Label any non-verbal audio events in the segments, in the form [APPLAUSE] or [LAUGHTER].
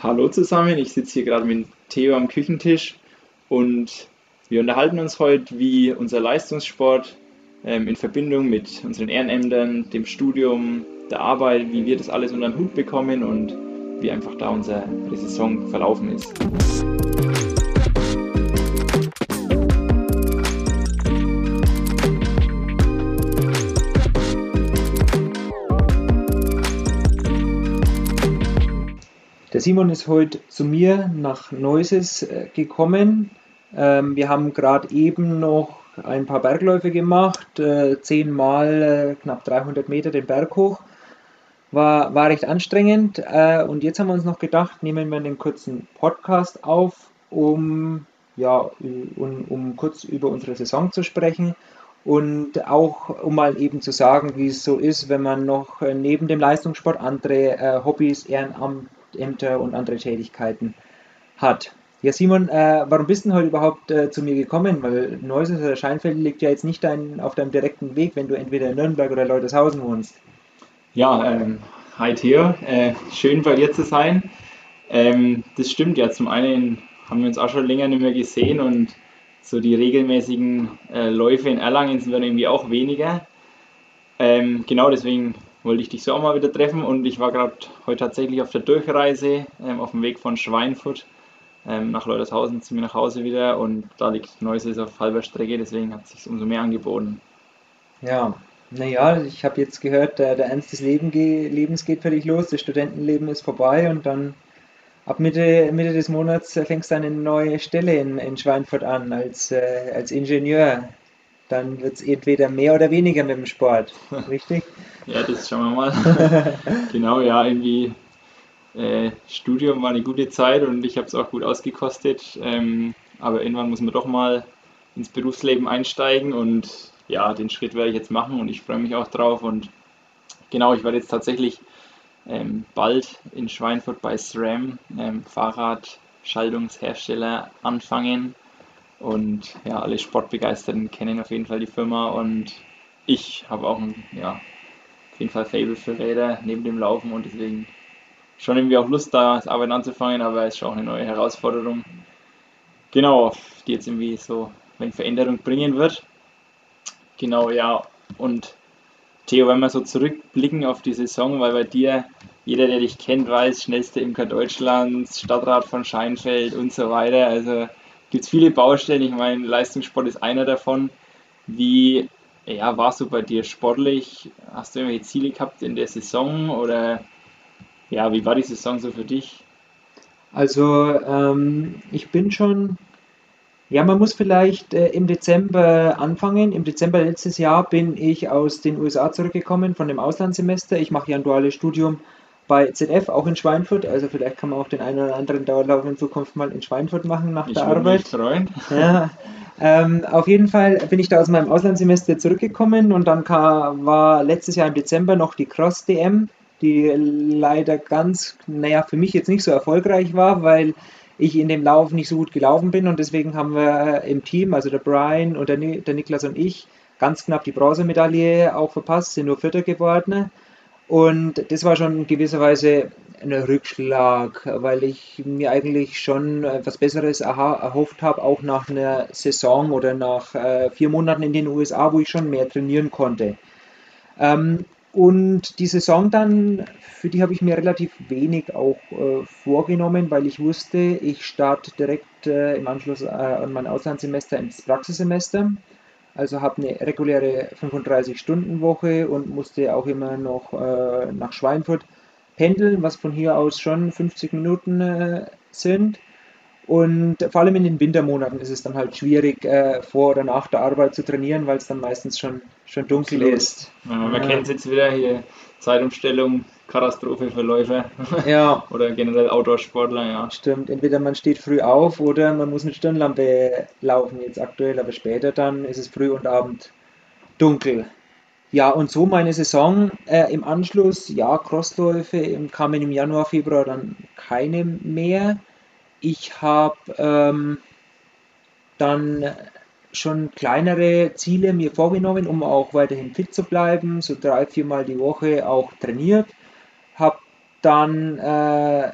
Hallo zusammen, ich sitze hier gerade mit Theo am Küchentisch und wir unterhalten uns heute, wie unser Leistungssport ähm, in Verbindung mit unseren Ehrenämtern, dem Studium, der Arbeit, wie wir das alles unter den Hut bekommen und wie einfach da unsere Saison verlaufen ist. Der Simon ist heute zu mir nach Neuses äh, gekommen. Ähm, wir haben gerade eben noch ein paar Bergläufe gemacht, äh, zehnmal äh, knapp 300 Meter den Berg hoch. War, war recht anstrengend und jetzt haben wir uns noch gedacht, nehmen wir einen kurzen Podcast auf, um, ja, um, um kurz über unsere Saison zu sprechen und auch um mal eben zu sagen, wie es so ist, wenn man noch neben dem Leistungssport andere äh, Hobbys, Ehrenamt, Ämter und andere Tätigkeiten hat. Ja, Simon, äh, warum bist du heute überhaupt äh, zu mir gekommen? Weil Neuss oder Scheinfeld liegt ja jetzt nicht dein, auf deinem direkten Weg, wenn du entweder in Nürnberg oder Leutershausen wohnst. Ja, ähm, hi Theo, äh, schön bei dir zu sein. Ähm, das stimmt ja, zum einen haben wir uns auch schon länger nicht mehr gesehen und so die regelmäßigen äh, Läufe in Erlangen sind dann irgendwie auch weniger. Ähm, genau deswegen wollte ich dich so auch mal wieder treffen und ich war gerade heute tatsächlich auf der Durchreise ähm, auf dem Weg von Schweinfurt ähm, nach Leutershausen zu mir nach Hause wieder und da liegt Neuses auf halber Strecke, deswegen hat es sich umso mehr angeboten. Ja, naja, ich habe jetzt gehört, der, der Ernst des Leben ge Lebens geht für dich los, das Studentenleben ist vorbei und dann ab Mitte, Mitte des Monats fängst du eine neue Stelle in, in Schweinfurt an als, äh, als Ingenieur dann wird es entweder mehr oder weniger mit dem Sport, [LAUGHS] richtig? ja, das schauen wir mal. [LAUGHS] genau, ja, irgendwie äh, Studium war eine gute Zeit und ich habe es auch gut ausgekostet. Ähm, aber irgendwann muss man doch mal ins Berufsleben einsteigen und ja, den Schritt werde ich jetzt machen und ich freue mich auch drauf. Und genau, ich werde jetzt tatsächlich ähm, bald in Schweinfurt bei SRAM, ähm, Fahrradschaltungshersteller, anfangen. Und ja, alle Sportbegeisterten kennen auf jeden Fall die Firma und ich habe auch ein, ja, auf jeden Fall Fable für Räder neben dem Laufen und deswegen schon irgendwie auch Lust da, das Arbeiten anzufangen, aber es ist auch eine neue Herausforderung. Genau, die jetzt irgendwie so eine Veränderung bringen wird. Genau, ja. Und Theo, wenn wir so zurückblicken auf die Saison, weil bei dir, jeder, der dich kennt, weiß, schnellste Imker Deutschlands, Stadtrat von Scheinfeld und so weiter. Also gibt es viele Baustellen. Ich meine, Leistungssport ist einer davon. Wie ja, warst du bei dir sportlich? Hast du irgendwelche Ziele gehabt in der Saison oder ja, wie war die Saison so für dich? Also ähm, ich bin schon, ja, man muss vielleicht äh, im Dezember anfangen. Im Dezember letztes Jahr bin ich aus den USA zurückgekommen von dem Auslandssemester. Ich mache ja ein duales Studium bei ZF, auch in Schweinfurt. Also vielleicht kann man auch den einen oder anderen Dauerlauf in Zukunft mal in Schweinfurt machen nach ich der Arbeit. Mich freuen. Ja, ähm, auf jeden Fall bin ich da aus meinem Auslandssemester zurückgekommen und dann kam, war letztes Jahr im Dezember noch die Cross DM, die leider ganz, naja, für mich jetzt nicht so erfolgreich war, weil ich in dem Lauf nicht so gut gelaufen bin und deswegen haben wir im Team, also der Brian und der, der Niklas und ich, ganz knapp die Bronzemedaille auch verpasst, sind nur Vierter geworden. Und das war schon in gewisser Weise ein Rückschlag, weil ich mir eigentlich schon etwas Besseres erhofft habe, auch nach einer Saison oder nach äh, vier Monaten in den USA, wo ich schon mehr trainieren konnte. Ähm, und die Saison dann, für die habe ich mir relativ wenig auch äh, vorgenommen, weil ich wusste, ich starte direkt äh, im Anschluss äh, an mein Auslandssemester ins Praxissemester. Also habe eine reguläre 35-Stunden-Woche und musste auch immer noch äh, nach Schweinfurt pendeln, was von hier aus schon 50 Minuten äh, sind. Und vor allem in den Wintermonaten ist es dann halt schwierig, äh, vor oder nach der Arbeit zu trainieren, weil es dann meistens schon, schon dunkel Absolut. ist. Ja, man kennt es jetzt wieder hier, Zeitumstellung, Katastrophe für Läufer [LAUGHS] ja. oder generell Outdoor-Sportler, ja. Stimmt, entweder man steht früh auf oder man muss eine Stirnlampe laufen, jetzt aktuell, aber später dann ist es früh und Abend dunkel. Ja, und so meine Saison äh, im Anschluss, ja, Crossläufe kamen im Januar, Februar dann keine mehr. Ich habe ähm, dann schon kleinere Ziele mir vorgenommen, um auch weiterhin fit zu bleiben, so drei, viermal die Woche auch trainiert habe dann äh,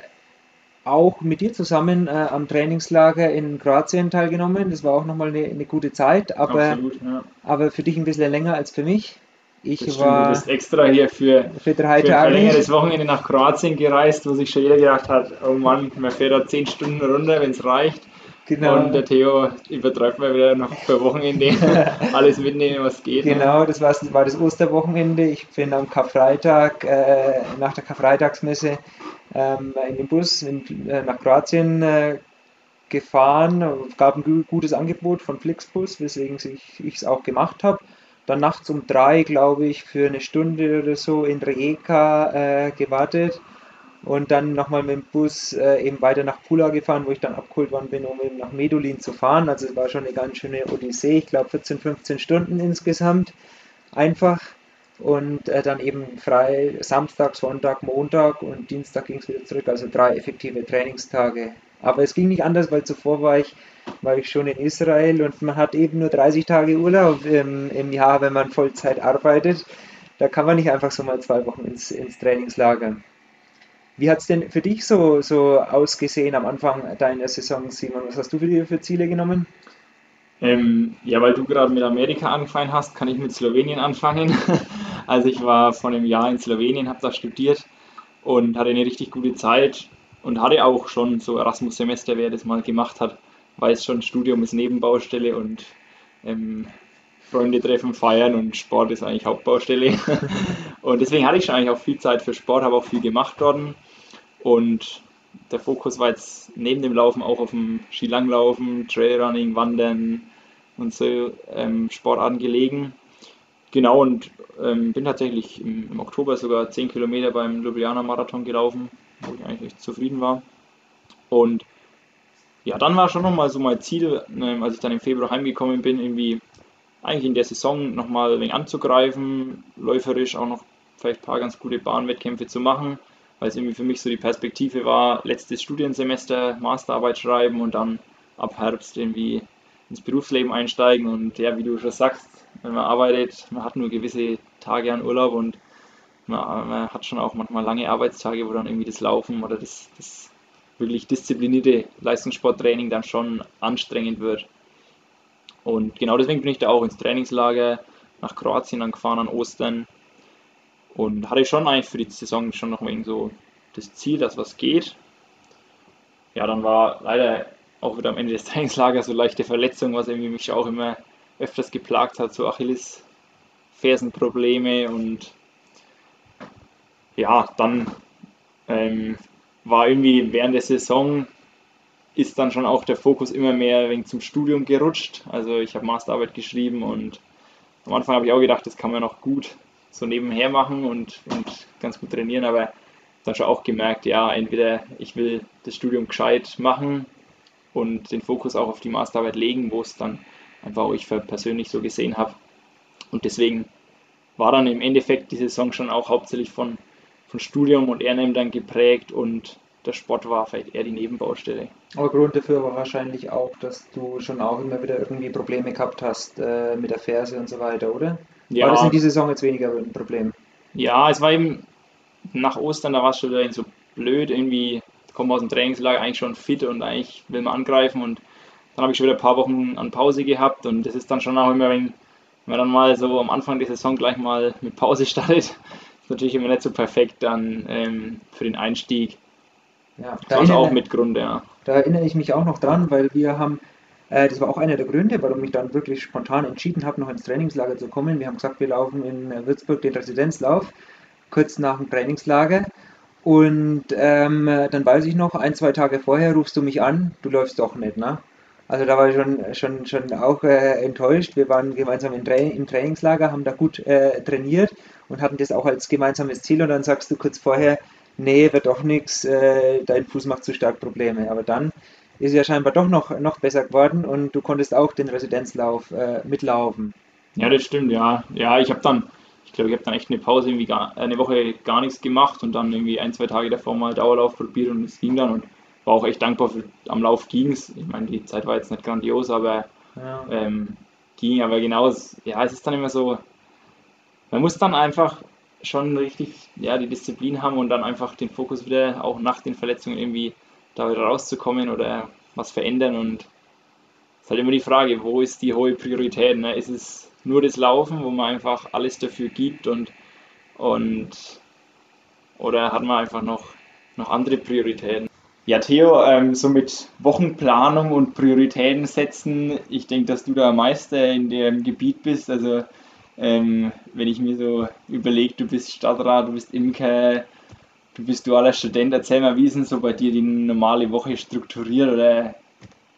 auch mit dir zusammen äh, am Trainingslager in Kroatien teilgenommen. Das war auch nochmal eine, eine gute Zeit, aber, Absolut, ja. aber für dich ein bisschen länger als für mich. Ich das war stimmt, du bist extra hier für, für drei für Tage. ein längeres Wochenende nach Kroatien gereist, wo sich schon jeder gedacht hat, oh Mann, man fährt da zehn Stunden runter, wenn es reicht. Genau. Und der Theo übertreibt mal wieder noch für Wochenende [LAUGHS] alles mitnehmen, was geht. Ne? Genau, das war, war das Osterwochenende. Ich bin am Karfreitag, äh, nach der Karfreitagsmesse ähm, in den Bus in, äh, nach Kroatien äh, gefahren. Es gab ein gutes Angebot von Flixbus, weswegen ich es auch gemacht habe. Dann nachts um drei, glaube ich, für eine Stunde oder so in Rijeka äh, gewartet und dann nochmal mit dem Bus äh, eben weiter nach Pula gefahren, wo ich dann abgeholt worden bin, um eben nach Medulin zu fahren. Also es war schon eine ganz schöne Odyssee, ich glaube 14, 15 Stunden insgesamt. Einfach. Und äh, dann eben frei Samstag, Sonntag, Montag und Dienstag ging es wieder zurück, also drei effektive Trainingstage. Aber es ging nicht anders, weil zuvor war ich, war ich schon in Israel und man hat eben nur 30 Tage Urlaub im, im Jahr, wenn man Vollzeit arbeitet. Da kann man nicht einfach so mal zwei Wochen ins, ins Trainingslager. Wie hat es denn für dich so, so ausgesehen am Anfang deiner Saison, Simon? Was hast du für dir für Ziele genommen? Ähm, ja, weil du gerade mit Amerika angefangen hast, kann ich mit Slowenien anfangen. [LAUGHS] also ich war vor einem Jahr in Slowenien, habe da studiert und hatte eine richtig gute Zeit und hatte auch schon so Erasmus-Semester, wer das mal gemacht hat, weiß schon, Studium ist Nebenbaustelle und ähm, Freunde treffen, feiern und Sport ist eigentlich Hauptbaustelle. [LAUGHS] und deswegen hatte ich schon eigentlich auch viel Zeit für Sport, habe auch viel gemacht dort. Und der Fokus war jetzt neben dem Laufen auch auf dem Skilanglaufen, Trailrunning, Wandern und so ähm, Sportarten gelegen. Genau, und ähm, bin tatsächlich im, im, Oktober sogar 10 Kilometer beim Ljubljana Marathon gelaufen, wo ich eigentlich zufrieden war. Und ja, dann war schon nochmal so mein Ziel, ähm, als ich dann im Februar heimgekommen bin, irgendwie eigentlich in der Saison nochmal ein wenig anzugreifen, läuferisch auch noch vielleicht ein paar ganz gute Bahnwettkämpfe zu machen, weil es irgendwie für mich so die Perspektive war, letztes Studiensemester Masterarbeit schreiben und dann ab Herbst irgendwie ins Berufsleben einsteigen und ja, wie du schon sagst, wenn man arbeitet, man hat nur gewisse Tage an Urlaub und man, man hat schon auch manchmal lange Arbeitstage, wo dann irgendwie das Laufen oder das, das wirklich disziplinierte Leistungssporttraining dann schon anstrengend wird. Und genau deswegen bin ich da auch ins Trainingslager nach Kroatien dann gefahren an Ostern und hatte schon eigentlich für die Saison schon noch irgendwie so das Ziel, dass was geht. Ja, dann war leider auch wieder am Ende des [LAUGHS] Trainingslagers so leichte Verletzung, was irgendwie mich auch immer öfters geplagt hat, so Achillesfersenprobleme und ja, dann ähm, war irgendwie während der Saison ist dann schon auch der Fokus immer mehr wegen zum Studium gerutscht. Also ich habe Masterarbeit geschrieben und am Anfang habe ich auch gedacht, das kann man noch gut so nebenher machen und, und ganz gut trainieren, aber dann schon auch gemerkt, ja, entweder ich will das Studium gescheit machen und den Fokus auch auf die Masterarbeit legen, wo es dann einfach auch ich persönlich so gesehen habe. Und deswegen war dann im Endeffekt die Saison schon auch hauptsächlich von, von Studium und Ehrenamt dann geprägt und der Sport war vielleicht eher die Nebenbaustelle. Aber Grund dafür war wahrscheinlich auch, dass du schon auch immer wieder irgendwie Probleme gehabt hast äh, mit der Ferse und so weiter, oder? Ja. War das in dieser Saison jetzt weniger ein Problem? Ja, es war eben nach Ostern, da war es schon wieder so blöd, irgendwie kommen aus dem Trainingslager eigentlich schon fit und eigentlich will man angreifen und dann habe ich schon wieder ein paar Wochen an Pause gehabt und das ist dann schon auch immer, wenn, man dann mal so am Anfang der Saison gleich mal mit Pause startet, [LAUGHS] ist natürlich immer nicht so perfekt dann ähm, für den Einstieg. Ja, da das war auch mit Grund, ja. Da erinnere ich mich auch noch dran, weil wir haben, äh, das war auch einer der Gründe, warum ich dann wirklich spontan entschieden habe, noch ins Trainingslager zu kommen. Wir haben gesagt, wir laufen in Würzburg den Residenzlauf, kurz nach dem Trainingslager. Und ähm, dann weiß ich noch, ein, zwei Tage vorher rufst du mich an, du läufst doch nicht, ne? Also da war ich schon, schon, schon auch äh, enttäuscht. Wir waren gemeinsam im, Tra im Trainingslager, haben da gut äh, trainiert und hatten das auch als gemeinsames Ziel. Und dann sagst du kurz vorher, nee, wird doch nichts, äh, dein Fuß macht zu stark Probleme. Aber dann ist es ja scheinbar doch noch, noch besser geworden und du konntest auch den Residenzlauf äh, mitlaufen. Ja, das stimmt, ja. Ja, ich habe dann, ich glaube, ich habe dann echt eine Pause, irgendwie gar, eine Woche gar nichts gemacht und dann irgendwie ein, zwei Tage davor mal Dauerlauf probiert und es ging dann und war auch echt dankbar für, am Lauf ging es. Ich meine, die Zeit war jetzt nicht grandios, aber ja. ähm, ging, aber genau, ja, es ist dann immer so, man muss dann einfach schon richtig ja, die Disziplin haben und dann einfach den Fokus wieder auch nach den Verletzungen irgendwie da wieder rauszukommen oder was verändern und es ist halt immer die Frage, wo ist die hohe Priorität? Ne? Ist es nur das Laufen, wo man einfach alles dafür gibt und, und oder hat man einfach noch, noch andere Prioritäten? Ja, Theo, ähm, so mit Wochenplanung und Prioritäten setzen, ich denke, dass du da Meister in dem Gebiet bist. Also ähm, wenn ich mir so überlege, du bist Stadtrat, du bist Imker, du bist dualer Student, erzähl mal, wie ist denn so bei dir die normale Woche strukturiert oder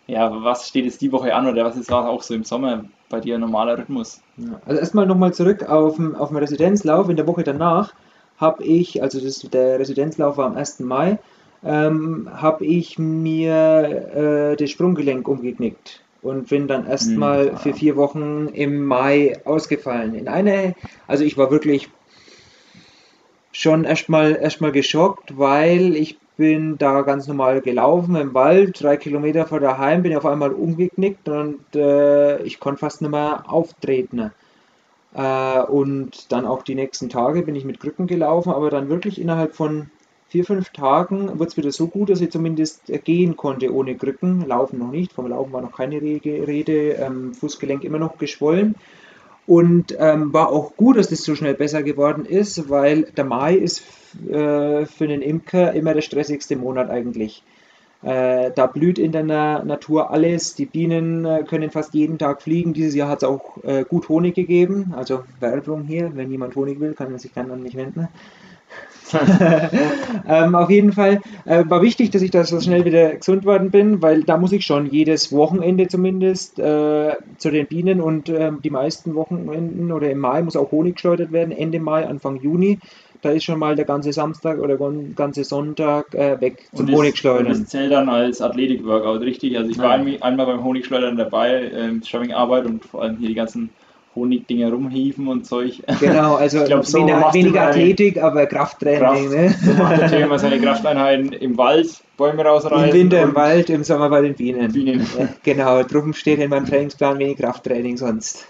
ja, was steht jetzt die Woche an oder was ist auch so im Sommer bei dir normaler Rhythmus? Ja, also erstmal nochmal zurück auf, auf den Residenzlauf. In der Woche danach habe ich, also das, der Residenzlauf war am 1. Mai, ähm, habe ich mir äh, das Sprunggelenk umgeknickt und bin dann erstmal hm, für vier Wochen im Mai ausgefallen. In eine, also ich war wirklich schon erstmal erstmal geschockt, weil ich bin da ganz normal gelaufen im Wald, drei Kilometer vor daheim, bin auf einmal umgeknickt und äh, ich konnte fast nicht mehr auftreten. Äh, und dann auch die nächsten Tage bin ich mit Krücken gelaufen, aber dann wirklich innerhalb von vier, fünf Tagen wurde es wieder so gut, dass ich zumindest gehen konnte ohne Krücken. Laufen noch nicht, vom Laufen war noch keine Rede, ähm, Fußgelenk immer noch geschwollen. Und ähm, war auch gut, dass das so schnell besser geworden ist, weil der Mai ist äh, für einen Imker immer der stressigste Monat eigentlich. Äh, da blüht in der Na Natur alles. Die Bienen äh, können fast jeden Tag fliegen. Dieses Jahr hat es auch äh, gut Honig gegeben. Also Werbung hier, wenn jemand Honig will, kann er sich gerne an mich wenden. [LAUGHS] ähm, auf jeden Fall äh, war wichtig, dass ich da so schnell wieder gesund worden bin, weil da muss ich schon jedes Wochenende zumindest äh, zu den Bienen und äh, die meisten Wochenenden oder im Mai muss auch Honig geschleudert werden, Ende Mai, Anfang Juni. Da ist schon mal der ganze Samstag oder der ganze Sonntag äh, weg zum Honigschleudern. Und das zählt dann als Athletik-Workout, richtig? Also ich war einmal beim Honigschleudern dabei, ähm, Arbeit und vor allem hier die ganzen Honigdinger rumhieven und Zeug. Genau, [LAUGHS] also glaub, so weniger, Athletik, aber Krafttraining. Kraft, ne? So macht der Thema seine Krafteinheiten im Wald, Bäume rausreißen. Im Winter im Wald, im Sommer bei den Bienen. Bienen. Ja, genau, drum steht in meinem Trainingsplan wenig Krafttraining sonst.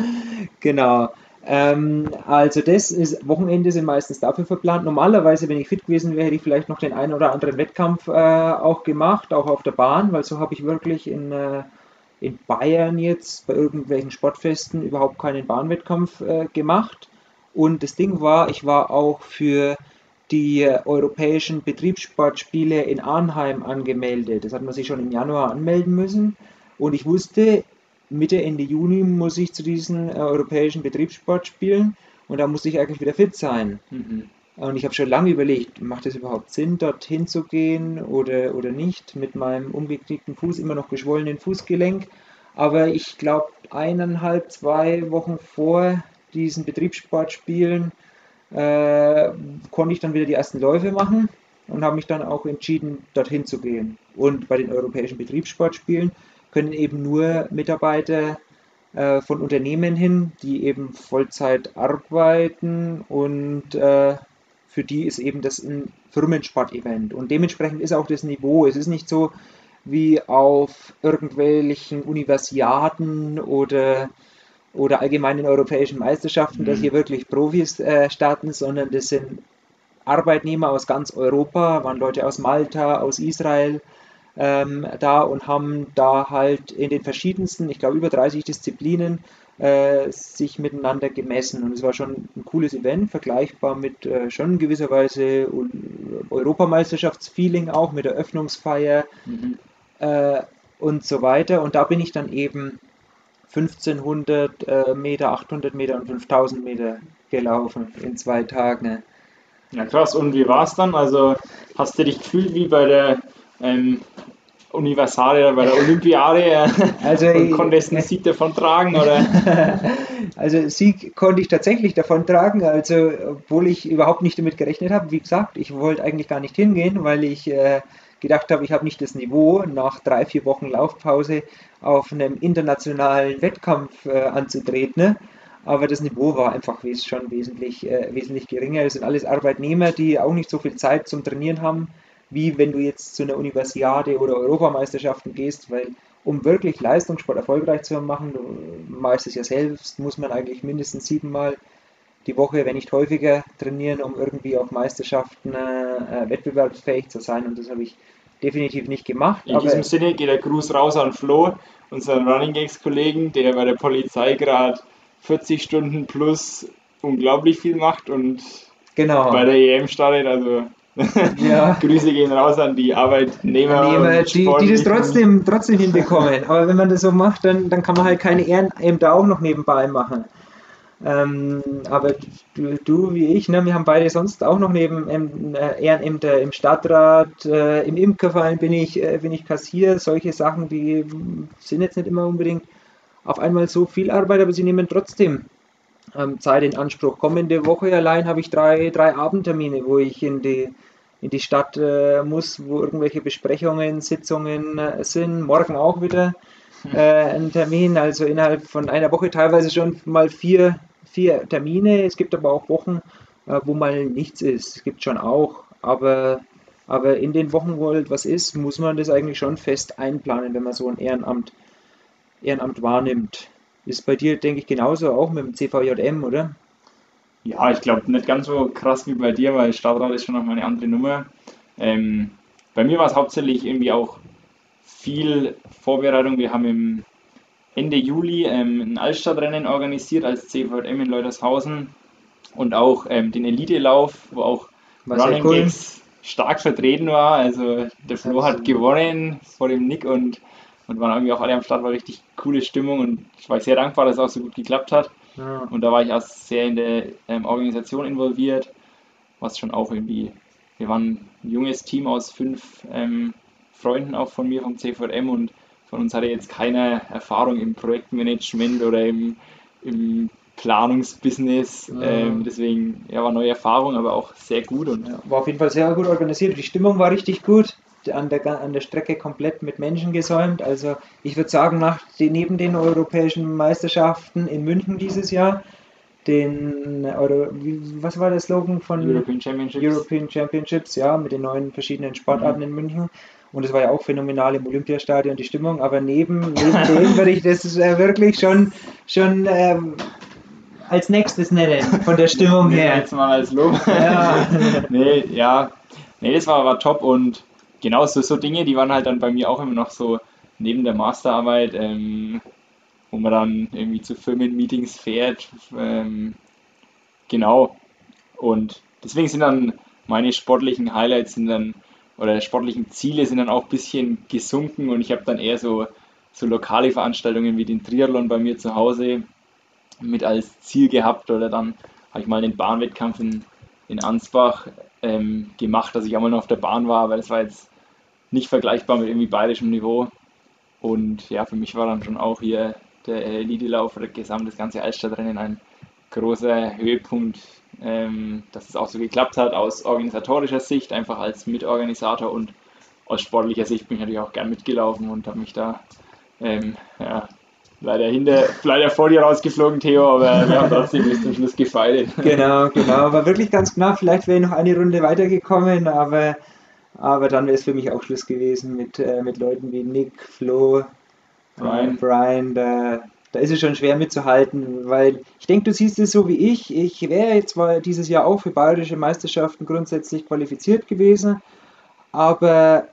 [LAUGHS] genau. Ähm, also das ist, Wochenende sind meistens dafür verplant. Normalerweise, wenn ich fit gewesen wäre, hätte ich vielleicht noch den einen oder anderen Wettkampf äh, auch gemacht, auch auf der Bahn, weil so habe ich wirklich in äh, in Bayern jetzt bei irgendwelchen Sportfesten überhaupt keinen Bahnwettkampf äh, gemacht. Und das Ding war, ich war auch für die europäischen Betriebssportspiele in Arnheim angemeldet. Das hat man sich schon im Januar anmelden müssen. Und ich wusste, Mitte, Ende Juni muss ich zu diesen äh, europäischen Betriebssportspielen und da muss ich eigentlich wieder fit sein. Mhm. Und ich habe schon lange überlegt, macht es überhaupt Sinn, dorthin zu gehen oder, oder nicht, mit meinem umgeknickten Fuß, immer noch geschwollenen Fußgelenk. Aber ich glaube, eineinhalb, zwei Wochen vor diesen Betriebssportspielen äh, konnte ich dann wieder die ersten Läufe machen und habe mich dann auch entschieden, dorthin zu gehen. Und bei den europäischen Betriebssportspielen können eben nur Mitarbeiter äh, von Unternehmen hin, die eben Vollzeit arbeiten und äh, für die ist eben das ein Firmensport-Event. Und dementsprechend ist auch das Niveau. Es ist nicht so wie auf irgendwelchen Universiaden oder, oder allgemeinen europäischen Meisterschaften, mhm. dass hier wirklich Profis äh, starten, sondern das sind Arbeitnehmer aus ganz Europa, waren Leute aus Malta, aus Israel ähm, da und haben da halt in den verschiedensten, ich glaube über 30 Disziplinen, äh, sich miteinander gemessen. Und es war schon ein cooles Event, vergleichbar mit äh, schon in gewisser Weise Europameisterschaftsfeeling auch, mit der Öffnungsfeier mhm. äh, und so weiter. Und da bin ich dann eben 1500 äh, Meter, 800 Meter und 5000 Meter gelaufen in zwei Tagen. Ja, krass. Und wie war es dann? Also hast du dich gefühlt wie bei der ähm, Universale bei der Olympiade also, und konntest einen Sieg davon tragen, oder? [LAUGHS] Also Sieg konnte ich tatsächlich davon tragen, also obwohl ich überhaupt nicht damit gerechnet habe. Wie gesagt, ich wollte eigentlich gar nicht hingehen, weil ich äh, gedacht habe, ich habe nicht das Niveau, nach drei, vier Wochen Laufpause auf einem internationalen Wettkampf äh, anzutreten. Ne? Aber das Niveau war einfach schon wesentlich, äh, wesentlich geringer. Es sind alles Arbeitnehmer, die auch nicht so viel Zeit zum Trainieren haben wie wenn du jetzt zu einer Universiade oder Europameisterschaften gehst, weil um wirklich Leistungssport erfolgreich zu machen, du machst es ja selbst, muss man eigentlich mindestens siebenmal die Woche, wenn nicht häufiger, trainieren, um irgendwie auf Meisterschaften äh, wettbewerbsfähig zu sein. Und das habe ich definitiv nicht gemacht. In diesem Sinne geht der Gruß raus an Flo, unseren Running Gags Kollegen, der bei der Polizei gerade 40 Stunden plus unglaublich viel macht und genau. bei der EM startet. Also ja. [LAUGHS] Grüße gehen raus an die Arbeitnehmer. die, die das trotzdem, trotzdem hinbekommen. Aber wenn man das so macht, dann, dann kann man halt keine Ehrenämter auch noch nebenbei machen. Ähm, aber du, du, wie ich, ne, wir haben beide sonst auch noch neben ähm, Ehrenämter im Stadtrat, äh, im Imkerverein bin ich, äh, bin ich Kassier, solche Sachen, die sind jetzt nicht immer unbedingt auf einmal so viel Arbeit, aber sie nehmen trotzdem ähm, Zeit in Anspruch. Kommende Woche allein habe ich drei, drei Abendtermine, wo ich in die, in die Stadt äh, muss, wo irgendwelche Besprechungen, Sitzungen äh, sind. Morgen auch wieder äh, ein Termin, also innerhalb von einer Woche teilweise schon mal vier, vier Termine. Es gibt aber auch Wochen, äh, wo mal nichts ist. Es gibt schon auch, aber, aber in den Wochen, wo halt was ist, muss man das eigentlich schon fest einplanen, wenn man so ein Ehrenamt, Ehrenamt wahrnimmt. Ist bei dir, denke ich, genauso auch mit dem CVJM, oder? Ja, ich glaube nicht ganz so krass wie bei dir, weil Stadtrat ist schon noch mal eine andere Nummer. Ähm, bei mir war es hauptsächlich irgendwie auch viel Vorbereitung. Wir haben im Ende Juli ähm, ein Altstadtrennen organisiert als CVM in Leutershausen und auch ähm, den Elite-Lauf, wo auch Was Running cool. Gags stark vertreten war. Also der Flo hat gewonnen vor dem Nick und, und waren irgendwie auch alle am Start, war richtig coole Stimmung und ich war sehr dankbar, dass es auch so gut geklappt hat. Ja. Und da war ich auch sehr in der ähm, Organisation involviert, was schon auch irgendwie, wir waren ein junges Team aus fünf ähm, Freunden auch von mir vom CVM und von uns hatte jetzt keine Erfahrung im Projektmanagement oder im, im Planungsbusiness. Ja. Ähm, deswegen ja, war neue Erfahrung, aber auch sehr gut. Und ja, war auf jeden Fall sehr gut organisiert. Die Stimmung war richtig gut. An der, an der Strecke komplett mit Menschen gesäumt. Also ich würde sagen, nach neben den europäischen Meisterschaften in München dieses Jahr, den, oder was war der Slogan von European Championships? European Championships, ja, mit den neuen verschiedenen Sportarten mhm. in München. Und es war ja auch phänomenal im Olympiastadion die Stimmung. Aber neben, neben [LAUGHS] dem würde ich das äh, wirklich schon, schon ähm, als nächstes nennen, von der Stimmung [LAUGHS] her. Jetzt mal als Lob. Ja. [LAUGHS] nee, ja. Nee, das war, war top und genau so, so Dinge, die waren halt dann bei mir auch immer noch so neben der Masterarbeit, ähm, wo man dann irgendwie zu Firmenmeetings fährt. Ähm, genau. Und deswegen sind dann meine sportlichen Highlights sind dann oder sportlichen Ziele sind dann auch ein bisschen gesunken und ich habe dann eher so, so lokale Veranstaltungen wie den Triathlon bei mir zu Hause mit als Ziel gehabt oder dann habe ich mal den Bahnwettkampf in, in Ansbach ähm, gemacht, dass ich einmal noch auf der Bahn war, weil es war jetzt nicht vergleichbar mit irgendwie bayerischem Niveau. Und ja, für mich war dann schon auch hier der Elite-Lauf oder gesamt das ganze Altstadtrennen ein großer Höhepunkt ähm, dass es auch so geklappt hat aus organisatorischer Sicht, einfach als Mitorganisator und aus sportlicher Sicht bin ich natürlich auch gern mitgelaufen und habe mich da ähm, ja, leider hinter, leider vor dir rausgeflogen, Theo, aber wir haben trotzdem bis zum Schluss gefeiert. Genau, genau, war wirklich ganz knapp. Vielleicht wäre ich noch eine Runde weitergekommen, aber, aber dann wäre es für mich auch Schluss gewesen mit, äh, mit Leuten wie Nick, Flo, Brian, Brian da, da ist es schon schwer mitzuhalten, weil ich denke, du siehst es so wie ich. Ich wäre jetzt mal dieses Jahr auch für bayerische Meisterschaften grundsätzlich qualifiziert gewesen, aber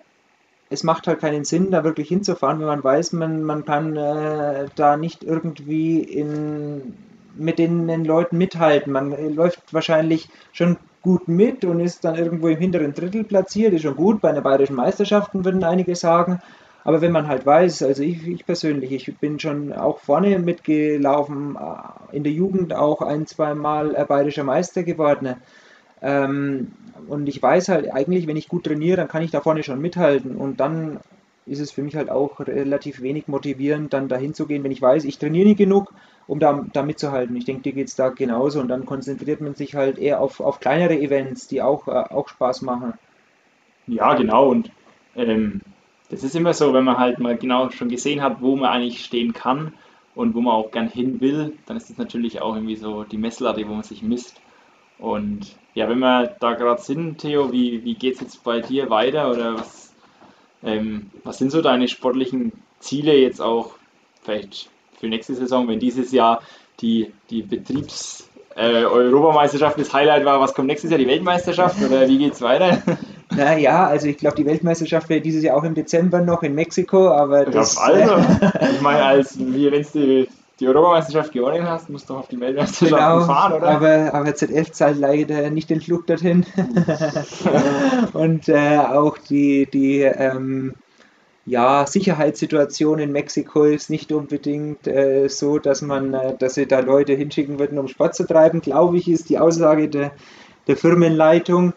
es macht halt keinen Sinn, da wirklich hinzufahren, wenn man weiß, man, man kann äh, da nicht irgendwie in, mit den, den Leuten mithalten. Man läuft wahrscheinlich schon gut mit und ist dann irgendwo im hinteren Drittel platziert, ist schon gut. Bei einer bayerischen Meisterschaften würden einige sagen. Aber wenn man halt weiß, also ich, ich persönlich, ich bin schon auch vorne mitgelaufen, äh, in der Jugend auch ein, zwei Mal äh, bayerischer Meister geworden. Ähm, und ich weiß halt eigentlich, wenn ich gut trainiere, dann kann ich da vorne schon mithalten. Und dann ist es für mich halt auch relativ wenig motivierend, dann dahin zu gehen, wenn ich weiß, ich trainiere nicht genug, um da, da mitzuhalten. Ich denke, dir geht es da genauso. Und dann konzentriert man sich halt eher auf, auf kleinere Events, die auch, äh, auch Spaß machen. Ja, genau. Und ähm, das ist immer so, wenn man halt mal genau schon gesehen hat, wo man eigentlich stehen kann und wo man auch gern hin will, dann ist das natürlich auch irgendwie so die Messlatte, wo man sich misst. Und ja, wenn wir da gerade sind, Theo, wie, wie geht es jetzt bei dir weiter? Oder was, ähm, was sind so deine sportlichen Ziele jetzt auch vielleicht für nächste Saison, wenn dieses Jahr die, die Betriebs- äh, Europameisterschaft das Highlight war, was kommt nächstes Jahr, die Weltmeisterschaft? Oder wie geht es weiter? [LAUGHS] Naja, also ich glaube, die Weltmeisterschaft wäre dieses Jahr auch im Dezember noch in Mexiko, aber das... Also, [LAUGHS] ich meine, als wie wenn du die Europameisterschaft gewonnen hast, musst du auf die Weltmeisterschaft genau, fahren, oder? Aber, aber ZF zahlt leider nicht den Flug dorthin. [LAUGHS] Und äh, auch die, die ähm, ja, Sicherheitssituation in Mexiko ist nicht unbedingt äh, so, dass man, äh, dass sie da Leute hinschicken würden, um Sport zu treiben, glaube ich, ist die Aussage der, der Firmenleitung.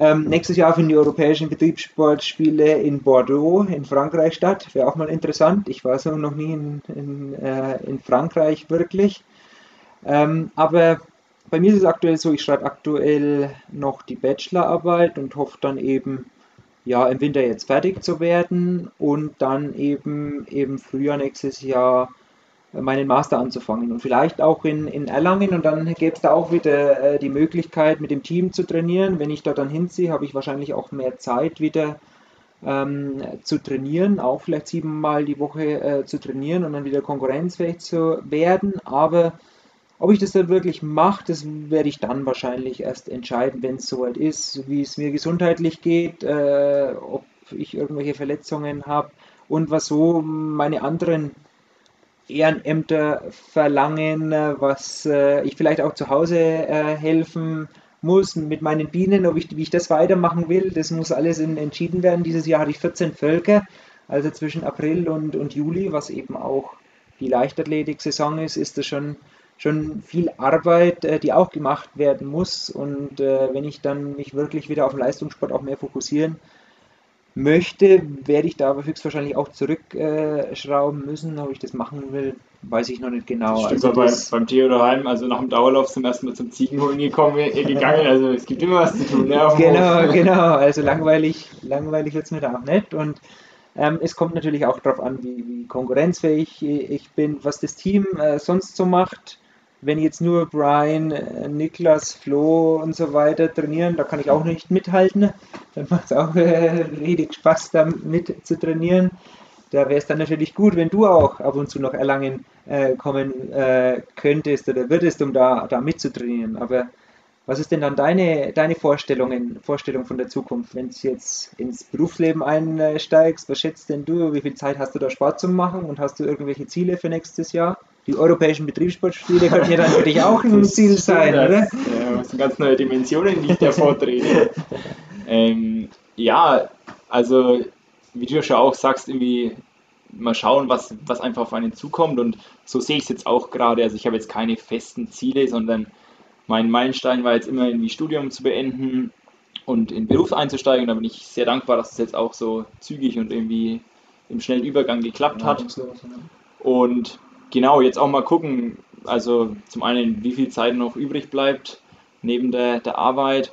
Ähm, nächstes Jahr finden die europäischen Betriebssportspiele in Bordeaux in Frankreich statt. Wäre auch mal interessant. Ich war so noch nie in, in, äh, in Frankreich wirklich. Ähm, aber bei mir ist es aktuell so, ich schreibe aktuell noch die Bachelorarbeit und hoffe dann eben ja, im Winter jetzt fertig zu werden und dann eben im Frühjahr nächstes Jahr meinen Master anzufangen und vielleicht auch in, in Erlangen und dann gäbe es da auch wieder äh, die Möglichkeit mit dem Team zu trainieren. Wenn ich da dann hinziehe, habe ich wahrscheinlich auch mehr Zeit wieder ähm, zu trainieren, auch vielleicht siebenmal die Woche äh, zu trainieren und dann wieder konkurrenzfähig zu werden. Aber ob ich das dann wirklich mache, das werde ich dann wahrscheinlich erst entscheiden, wenn es soweit ist, wie es mir gesundheitlich geht, äh, ob ich irgendwelche Verletzungen habe und was so meine anderen Ehrenämter verlangen, was äh, ich vielleicht auch zu Hause äh, helfen muss mit meinen Bienen, ob ich, wie ich das weitermachen will, das muss alles in, entschieden werden. Dieses Jahr hatte ich 14 Völker, also zwischen April und, und Juli, was eben auch die Leichtathletik-Saison ist, ist das schon schon viel Arbeit, äh, die auch gemacht werden muss. Und äh, wenn ich dann mich wirklich wieder auf den Leistungssport auch mehr fokussieren möchte, werde ich da aber höchstwahrscheinlich auch zurückschrauben müssen. Ob ich das machen will, weiß ich noch nicht genau. Das also das, beim, beim Theo daheim, also nach dem Dauerlauf zum ersten Mal zum Ziegenholen gekommen, äh, gegangen. Also es gibt immer was zu tun. Ne, genau, Hof. [LAUGHS] genau. [LAUGHS] Also langweilig, langweilig wird es mir da auch nicht. Und ähm, es kommt natürlich auch darauf an, wie, wie, konkurrenzfähig ich bin, was das Team äh, sonst so macht wenn jetzt nur Brian, äh, Niklas, Flo und so weiter trainieren, da kann ich auch nicht mithalten. Dann macht es auch äh, richtig Spaß, da mit zu trainieren. Da wäre es dann natürlich gut, wenn du auch ab und zu nach Erlangen äh, kommen äh, könntest oder würdest, um da, da mitzutrainieren. Aber was ist denn dann deine, deine Vorstellungen, Vorstellung von der Zukunft, wenn du jetzt ins Berufsleben einsteigst? Was schätzt denn du? Wie viel Zeit hast du da Sport zu machen und hast du irgendwelche Ziele für nächstes Jahr? Die europäischen Betriebssportspiele könnten ja dann für dich auch ein [LAUGHS] Ziel sein, das, oder? Ja, das sind ganz neue Dimensionen, die ich da vortrete. [LAUGHS] ähm, ja, also wie du ja schon auch sagst, irgendwie mal schauen, was, was einfach auf einen zukommt und so sehe ich es jetzt auch gerade. Also ich habe jetzt keine festen Ziele, sondern mein Meilenstein war jetzt immer irgendwie Studium zu beenden und in Beruf einzusteigen. Da bin ich sehr dankbar, dass es jetzt auch so zügig und irgendwie im schnellen Übergang geklappt hat. Und genau, jetzt auch mal gucken, also zum einen, wie viel Zeit noch übrig bleibt neben der, der Arbeit.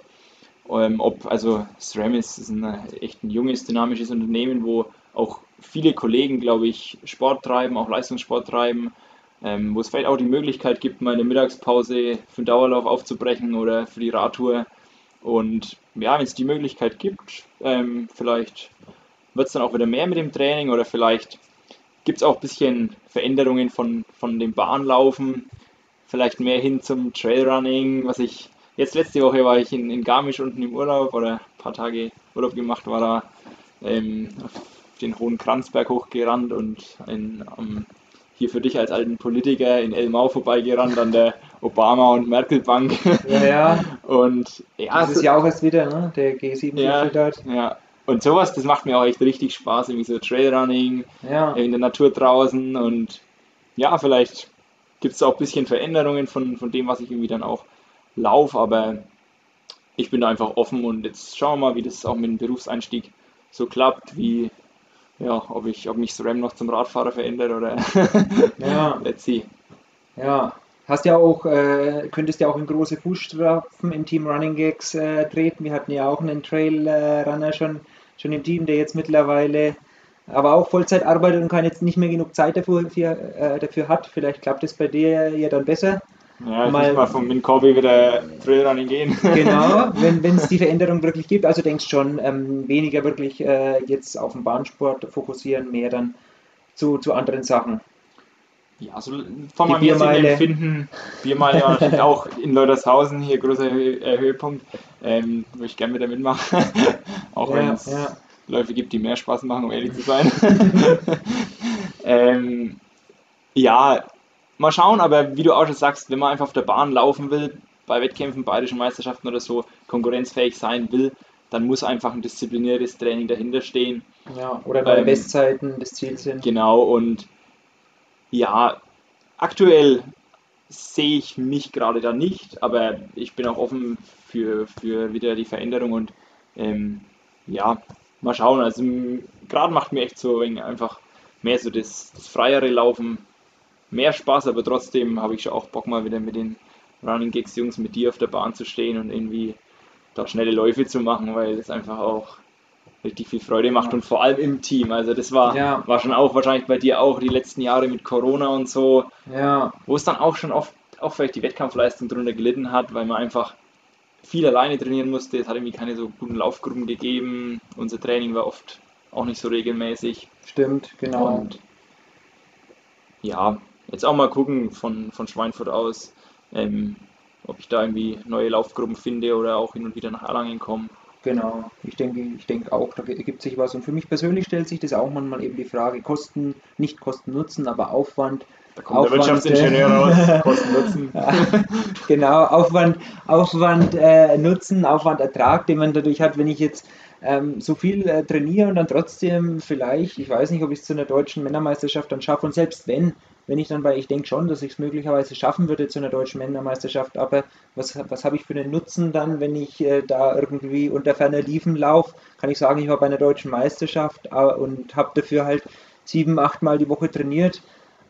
Ähm, ob, also SRAM ist, ist ein echt ein junges, dynamisches Unternehmen, wo auch viele Kollegen, glaube ich, Sport treiben, auch Leistungssport treiben, ähm, wo es vielleicht auch die Möglichkeit gibt, mal eine Mittagspause für den Dauerlauf aufzubrechen oder für die Radtour. Und ja, wenn es die Möglichkeit gibt, ähm, vielleicht wird es dann auch wieder mehr mit dem Training oder vielleicht gibt es auch ein bisschen Veränderungen von, von dem Bahnlaufen, vielleicht mehr hin zum Trailrunning, was ich jetzt letzte Woche war ich in, in Garmisch unten im Urlaub oder ein paar Tage Urlaub gemacht, war da ähm, auf den hohen Kranzberg hochgerannt und in, um, hier für dich als alten Politiker in Elmau vorbeigerannt an der [LAUGHS] Obama- und Merkel-Bank. Ja, ja. [LAUGHS] Und ja, das ist ja auch erst wieder, ne? Der G7 ja, dort. Ja, und sowas, das macht mir auch echt richtig Spaß, irgendwie so Trailrunning, ja. in der Natur draußen und ja, vielleicht gibt es auch ein bisschen Veränderungen von, von dem, was ich irgendwie dann auch laufe, aber ich bin da einfach offen und jetzt schauen wir mal, wie das auch mit dem Berufseinstieg so klappt, wie, ja, ob ich, ob mich SRAM noch zum Radfahrer verändert oder ja. [LAUGHS] let's see. Ja, hast ja auch, äh, könntest ja auch in große Fußstapfen im Team Running Gags äh, treten. Wir hatten ja auch einen Trailrunner schon schon im Team, der jetzt mittlerweile aber auch Vollzeit arbeitet und kann jetzt nicht mehr genug Zeit dafür, für, äh, dafür hat. Vielleicht klappt es bei dir ja dann besser. Ja, ich mal, muss mal von mit Kobi wieder Trailrunning gehen. [LAUGHS] Genau, wenn es die Veränderung wirklich gibt. Also denkst schon, ähm, weniger wirklich äh, jetzt auf den Bahnsport fokussieren, mehr dann zu, zu anderen Sachen. Ja, so von meinem jetzigen Empfinden, Biermeile war [LAUGHS] natürlich auch in Leutershausen, hier großer äh, Höhepunkt, ähm, wo ich gerne wieder mitmache. [LAUGHS] auch ja, wenn es ja. Läufe gibt, die mehr Spaß machen, um ehrlich zu sein. [LAUGHS] ähm, ja, mal schauen, aber wie du auch schon sagst, wenn man einfach auf der Bahn laufen will, bei Wettkämpfen, bayerischen Meisterschaften oder so, konkurrenzfähig sein will, dann muss einfach ein diszipliniertes Training dahinter stehen. Ja, oder neue ähm, Bestzeiten des Ziels sind. Genau, und ja, aktuell sehe ich mich gerade da nicht, aber ich bin auch offen für, für wieder die Veränderung und ähm, ja, mal schauen. Also gerade macht mir echt so einfach mehr so das, das freiere Laufen mehr Spaß, aber trotzdem habe ich schon auch Bock mal wieder mit den Running Gigs Jungs mit dir auf der Bahn zu stehen und irgendwie da schnelle Läufe zu machen, weil es einfach auch richtig viel Freude macht und vor allem im Team. Also das war, ja. war schon auch wahrscheinlich bei dir auch die letzten Jahre mit Corona und so, ja. wo es dann auch schon oft auch vielleicht die Wettkampfleistung darunter gelitten hat, weil man einfach viel alleine trainieren musste. Es hat irgendwie keine so guten Laufgruppen gegeben. Unser Training war oft auch nicht so regelmäßig. Stimmt, genau. Und ja, jetzt auch mal gucken von, von Schweinfurt aus, ähm, ob ich da irgendwie neue Laufgruppen finde oder auch hin und wieder nach Erlangen komme. Genau, ich denke, ich denke auch, da ergibt sich was. Und für mich persönlich stellt sich das auch manchmal eben die Frage, Kosten, nicht Kosten Nutzen, aber Aufwand. Da kommt Aufwand, der Wirtschaftsingenieur raus, [LAUGHS] Kosten Nutzen. genau, Aufwand, Aufwand äh, Nutzen, Aufwand Ertrag, den man dadurch hat, wenn ich jetzt ähm, so viel äh, trainiere und dann trotzdem vielleicht, ich weiß nicht, ob ich es zu einer deutschen Männermeisterschaft dann schaffe und selbst wenn, wenn ich dann, weil ich denke schon, dass ich es möglicherweise schaffen würde zu einer deutschen Männermeisterschaft, aber was, was habe ich für einen Nutzen dann, wenn ich äh, da irgendwie unter ferner Liefen laufe? Kann ich sagen, ich war bei einer deutschen Meisterschaft äh, und habe dafür halt sieben, acht Mal die Woche trainiert,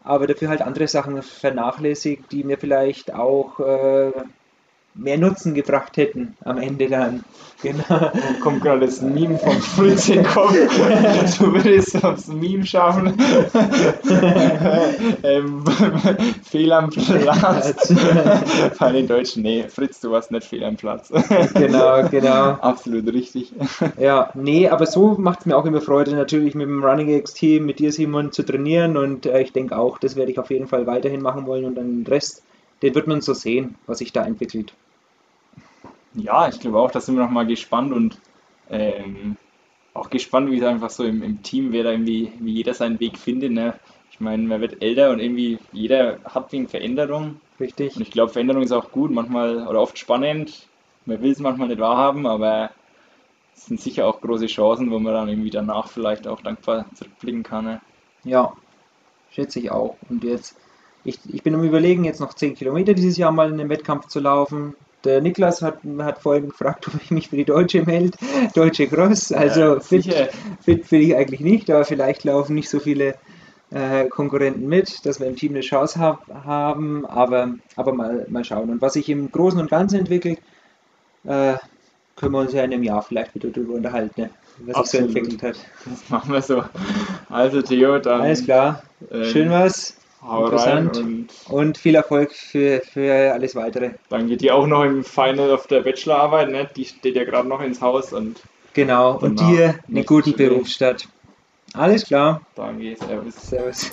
aber dafür halt andere Sachen vernachlässigt, die mir vielleicht auch äh, mehr Nutzen gebracht hätten am Ende dann. Genau. Kommt gerade das Meme vom Fritz in den Kopf. du würdest aufs Meme schaffen. [LAUGHS] ähm, [LAUGHS] fehl am Platz. [LAUGHS] Bei den Deutschen, nee, Fritz, du warst nicht fehl am Platz. genau, genau. Absolut richtig. ja, nee, aber so macht es mir auch immer Freude, natürlich mit dem Running X Team, mit dir Simon zu trainieren und äh, ich denke auch, das werde ich auf jeden Fall weiterhin machen wollen und dann den Rest, den wird man so sehen, was sich da entwickelt ja, ich glaube auch, da sind wir nochmal gespannt und ähm, auch gespannt, wie es einfach so im, im Team, wer da irgendwie, wie jeder seinen Weg findet. Ne? Ich meine, man wird älter und irgendwie jeder hat wegen Veränderung. Richtig. Und ich glaube, Veränderung ist auch gut, manchmal oder oft spannend. Man will es manchmal nicht wahrhaben, aber es sind sicher auch große Chancen, wo man dann irgendwie danach vielleicht auch dankbar zurückblicken kann. Ne? Ja, schätze ich auch. Und jetzt, ich, ich bin am Überlegen, jetzt noch 10 Kilometer dieses Jahr mal in den Wettkampf zu laufen. Der Niklas hat, hat vorhin gefragt, [LAUGHS] ob ich mich für die Deutsche melde, Deutsche Cross. Also ja, fit, fit bin ich eigentlich nicht, aber vielleicht laufen nicht so viele äh, Konkurrenten mit, dass wir im Team eine Chance hab, haben, aber, aber mal, mal schauen. Und was sich im Großen und Ganzen entwickelt, äh, können wir uns ja in einem Jahr vielleicht wieder darüber unterhalten, ne? was sich so entwickelt hat. Das machen wir so. Also Theo, dann. Alles klar. Ähm, Schön was. Hau Interessant. Und, und, viel Erfolg für, für alles weitere. Dann geht die auch noch im Final auf der Bachelorarbeit, ne? die steht ja gerade noch ins Haus. und Genau, und dir einen guten Berufsstart. Alles klar. Danke, Servus. Servus.